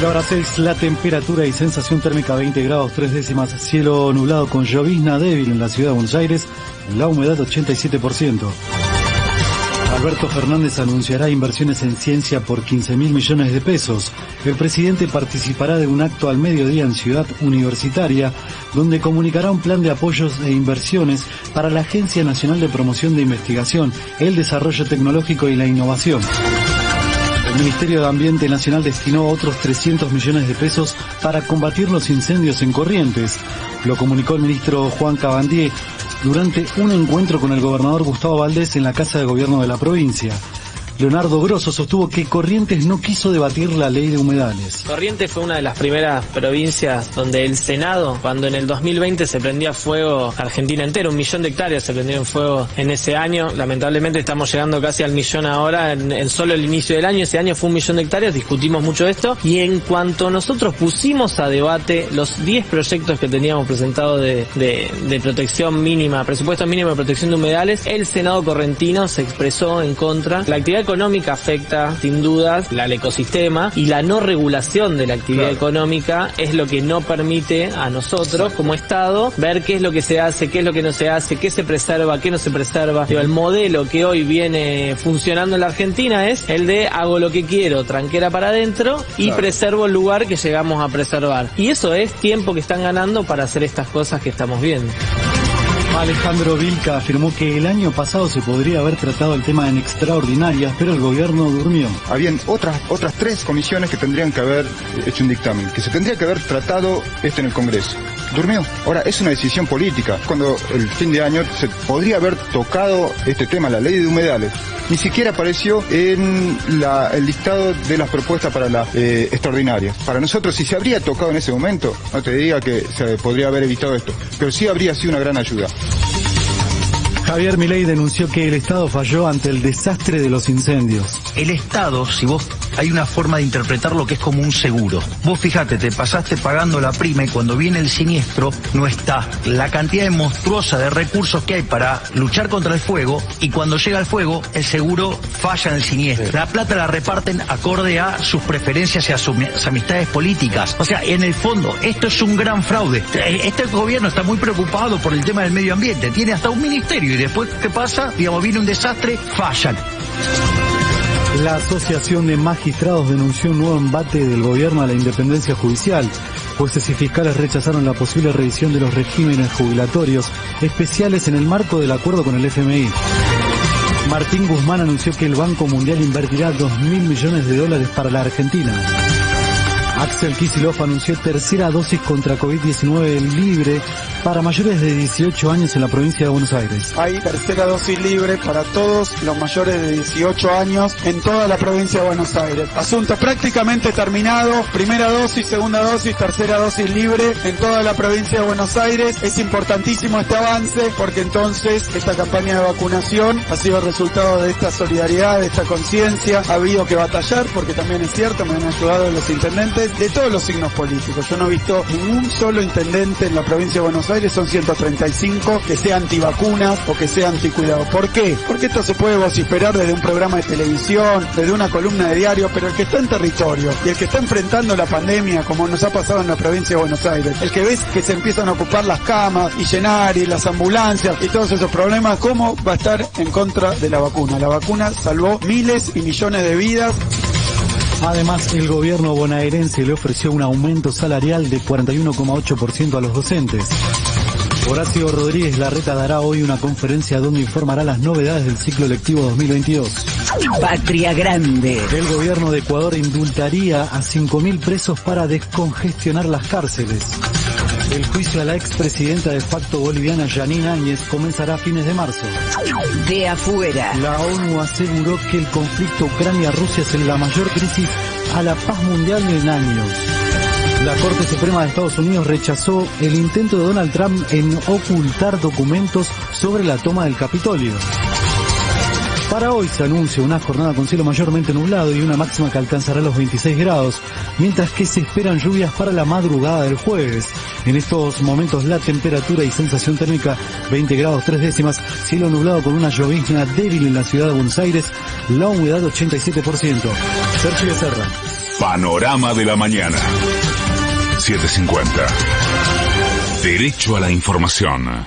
La hora 6, la temperatura y sensación térmica 20 grados 3 décimas, cielo nublado con llovizna débil en la ciudad de Buenos Aires, la humedad 87%. Alberto Fernández anunciará inversiones en ciencia por 15 mil millones de pesos. El presidente participará de un acto al mediodía en Ciudad Universitaria, donde comunicará un plan de apoyos e inversiones para la Agencia Nacional de Promoción de Investigación, el Desarrollo Tecnológico y la Innovación. El Ministerio de Ambiente Nacional destinó otros 300 millones de pesos para combatir los incendios en Corrientes. Lo comunicó el ministro Juan Cabandier durante un encuentro con el gobernador Gustavo Valdés en la Casa de Gobierno de la provincia. Leonardo Grosso sostuvo que Corrientes no quiso debatir la ley de humedales. Corrientes fue una de las primeras provincias donde el Senado, cuando en el 2020 se prendía fuego Argentina entera, un millón de hectáreas se prendió en fuego en ese año. Lamentablemente estamos llegando casi al millón ahora en, solo el inicio del año. Ese año fue un millón de hectáreas, discutimos mucho esto. Y en cuanto nosotros pusimos a debate los 10 proyectos que teníamos presentados de, de protección mínima, presupuesto mínimo de protección de humedales, el Senado correntino se expresó en contra. La actividad económica afecta sin dudas al ecosistema y la no regulación de la actividad económica es lo que no permite a nosotros como Estado ver qué es lo que se hace, qué es lo que no se hace, qué se preserva, qué no se preserva. el modelo que hoy viene funcionando en la Argentina es el de hago lo que quiero, tranquera para adentro y preservo el lugar que llegamos a preservar. Y eso es tiempo que están ganando para hacer estas cosas que estamos viendo. Alejandro Vilca afirmó que el año pasado se podría haber tratado el tema en extraordinarias, pero el gobierno durmió. Habían otras, otras tres comisiones que tendrían que haber hecho un dictamen, que se tendría que haber tratado este en el Congreso. Durmió. Ahora, es una decisión política. Cuando el fin de año se podría haber tocado este tema, la ley de humedales, ni siquiera apareció en el listado de las propuestas para la eh, extraordinaria. Para nosotros, si se habría tocado en ese momento, no te diga que se podría haber evitado esto, pero sí habría sido una gran ayuda. Javier Milei denunció que el Estado falló ante el desastre de los incendios. El Estado, si vos hay una forma de interpretar lo que es como un seguro. Vos fíjate, te pasaste pagando la prima y cuando viene el siniestro no está la cantidad monstruosa de recursos que hay para luchar contra el fuego y cuando llega el fuego el seguro falla en el siniestro. La plata la reparten acorde a sus preferencias y a sus amistades políticas. O sea, en el fondo, esto es un gran fraude. Este gobierno está muy preocupado por el tema del medio ambiente. Tiene hasta un ministerio y después, ¿qué pasa? Digamos, viene un desastre, fallan. La Asociación de Magistrados denunció un nuevo embate del gobierno a la independencia judicial. Jueces y fiscales rechazaron la posible revisión de los regímenes jubilatorios especiales en el marco del acuerdo con el FMI. Martín Guzmán anunció que el Banco Mundial invertirá 2.000 millones de dólares para la Argentina. Axel Kicillof anunció tercera dosis contra COVID-19 libre para mayores de 18 años en la provincia de Buenos Aires. Hay tercera dosis libre para todos los mayores de 18 años en toda la provincia de Buenos Aires. Asunto prácticamente terminado. Primera dosis, segunda dosis, tercera dosis libre en toda la provincia de Buenos Aires. Es importantísimo este avance porque entonces esta campaña de vacunación ha sido resultado de esta solidaridad, de esta conciencia. Ha habido que batallar porque también es cierto, me han ayudado los intendentes de todos los signos políticos. Yo no he visto ningún solo intendente en la provincia de Aires, son 135, que sea antivacunas o que sea anticuidado. ¿Por qué? Porque esto se puede vociferar desde un programa de televisión, desde una columna de diario, pero el que está en territorio y el que está enfrentando la pandemia, como nos ha pasado en la provincia de Buenos Aires, el que ves que se empiezan a ocupar las camas y llenar y las ambulancias y todos esos problemas, ¿cómo va a estar en contra de la vacuna? La vacuna salvó miles y millones de vidas Además, el gobierno bonaerense le ofreció un aumento salarial de 41,8% a los docentes. Horacio Rodríguez Larreta dará hoy una conferencia donde informará las novedades del ciclo lectivo 2022. Patria Grande. El gobierno de Ecuador indultaría a 5.000 presos para descongestionar las cárceles. El juicio a la expresidenta de facto boliviana Janine Áñez comenzará a fines de marzo. De afuera. La ONU aseguró que el conflicto Ucrania-Rusia es la mayor crisis a la paz mundial en años. La Corte Suprema de Estados Unidos rechazó el intento de Donald Trump en ocultar documentos sobre la toma del Capitolio. Para hoy se anuncia una jornada con cielo mayormente nublado y una máxima que alcanzará los 26 grados, mientras que se esperan lluvias para la madrugada del jueves. En estos momentos la temperatura y sensación térmica 20 grados 3 décimas, cielo nublado con una llovizna débil en la ciudad de Buenos Aires, la humedad 87%. Sergio Becerra. Panorama de la mañana. 750. Derecho a la información.